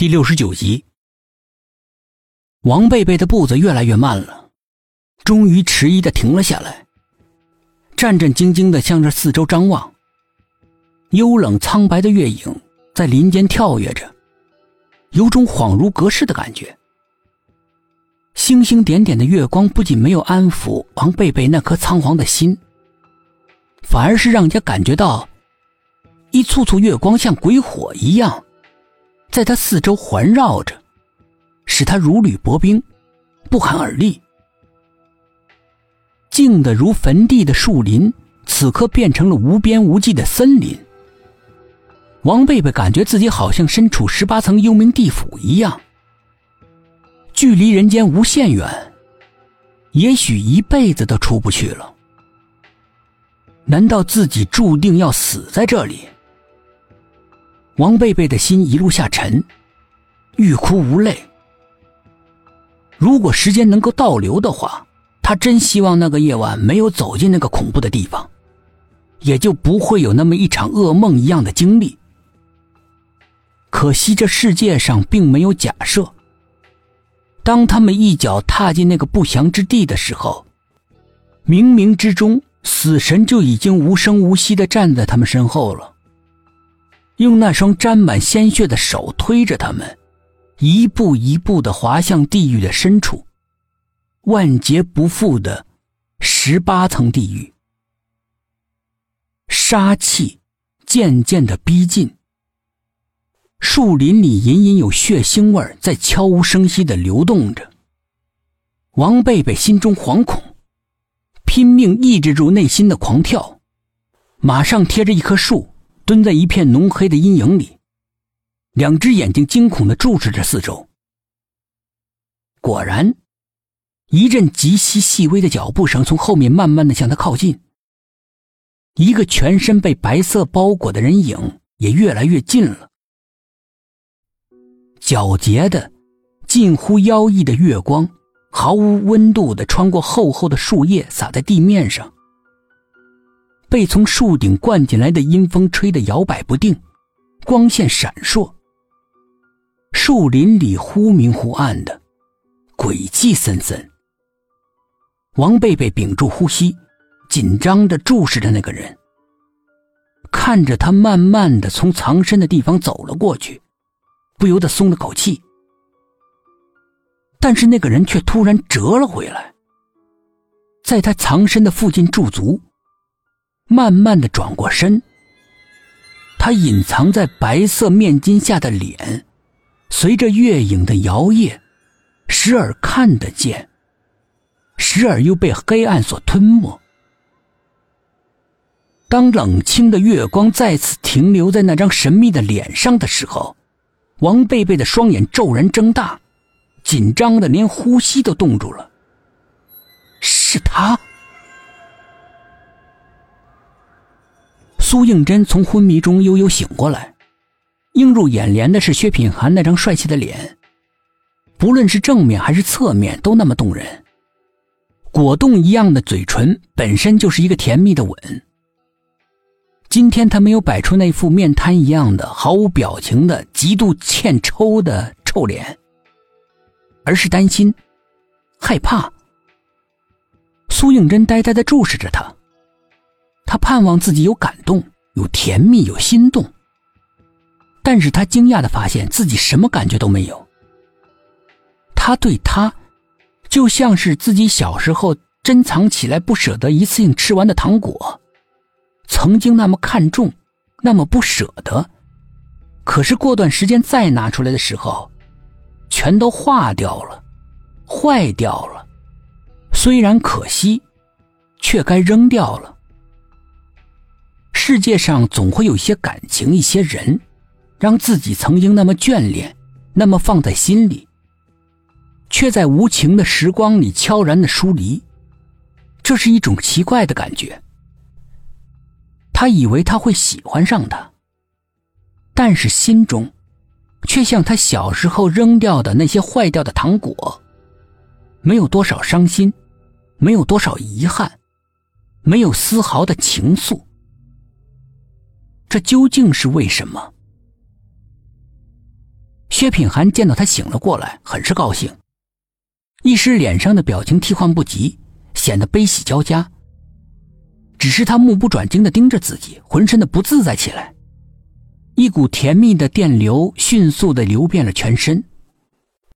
第六十九集，王贝贝的步子越来越慢了，终于迟疑的停了下来，战战兢兢的向着四周张望。幽冷苍白的月影在林间跳跃着，有种恍如隔世的感觉。星星点点的月光不仅没有安抚王贝贝那颗仓皇的心，反而是让人家感觉到一簇簇月光像鬼火一样。在他四周环绕着，使他如履薄冰，不寒而栗。静的如坟地的树林，此刻变成了无边无际的森林。王贝贝感觉自己好像身处十八层幽冥地府一样，距离人间无限远，也许一辈子都出不去了。难道自己注定要死在这里？王贝贝的心一路下沉，欲哭无泪。如果时间能够倒流的话，他真希望那个夜晚没有走进那个恐怖的地方，也就不会有那么一场噩梦一样的经历。可惜这世界上并没有假设。当他们一脚踏进那个不祥之地的时候，冥冥之中，死神就已经无声无息的站在他们身后了。用那双沾满鲜血的手推着他们，一步一步的滑向地狱的深处，万劫不复的十八层地狱。杀气渐渐的逼近，树林里隐隐有血腥味在悄无声息的流动着。王贝贝心中惶恐，拼命抑制住内心的狂跳，马上贴着一棵树。蹲在一片浓黑的阴影里，两只眼睛惊恐的注视着四周。果然，一阵极其细微的脚步声从后面慢慢的向他靠近。一个全身被白色包裹的人影也越来越近了。皎洁的、近乎妖异的月光，毫无温度的穿过厚厚的树叶，洒在地面上。被从树顶灌进来的阴风吹得摇摆不定，光线闪烁。树林里忽明忽暗的，鬼气森森。王贝贝屏住呼吸，紧张的注视着那个人，看着他慢慢的从藏身的地方走了过去，不由得松了口气。但是那个人却突然折了回来，在他藏身的附近驻足。慢慢的转过身，他隐藏在白色面巾下的脸，随着月影的摇曳，时而看得见，时而又被黑暗所吞没。当冷清的月光再次停留在那张神秘的脸上的时候，王贝贝的双眼骤然睁大，紧张的连呼吸都冻住了。苏应真从昏迷中悠悠醒过来，映入眼帘的是薛品涵那张帅气的脸，不论是正面还是侧面都那么动人。果冻一样的嘴唇本身就是一个甜蜜的吻。今天他没有摆出那副面瘫一样的毫无表情的极度欠抽的臭脸，而是担心、害怕。苏应真呆呆的注视着他。他盼望自己有感动，有甜蜜，有心动。但是他惊讶的发现自己什么感觉都没有。他对他，就像是自己小时候珍藏起来不舍得一次性吃完的糖果，曾经那么看重，那么不舍得。可是过段时间再拿出来的时候，全都化掉了，坏掉了。虽然可惜，却该扔掉了。世界上总会有一些感情，一些人，让自己曾经那么眷恋，那么放在心里，却在无情的时光里悄然的疏离。这是一种奇怪的感觉。他以为他会喜欢上他，但是心中，却像他小时候扔掉的那些坏掉的糖果，没有多少伤心，没有多少遗憾，没有丝毫的情愫。这究竟是为什么？薛品涵见到他醒了过来，很是高兴，一时脸上的表情替换不及，显得悲喜交加。只是他目不转睛的盯着自己，浑身的不自在起来，一股甜蜜的电流迅速的流遍了全身。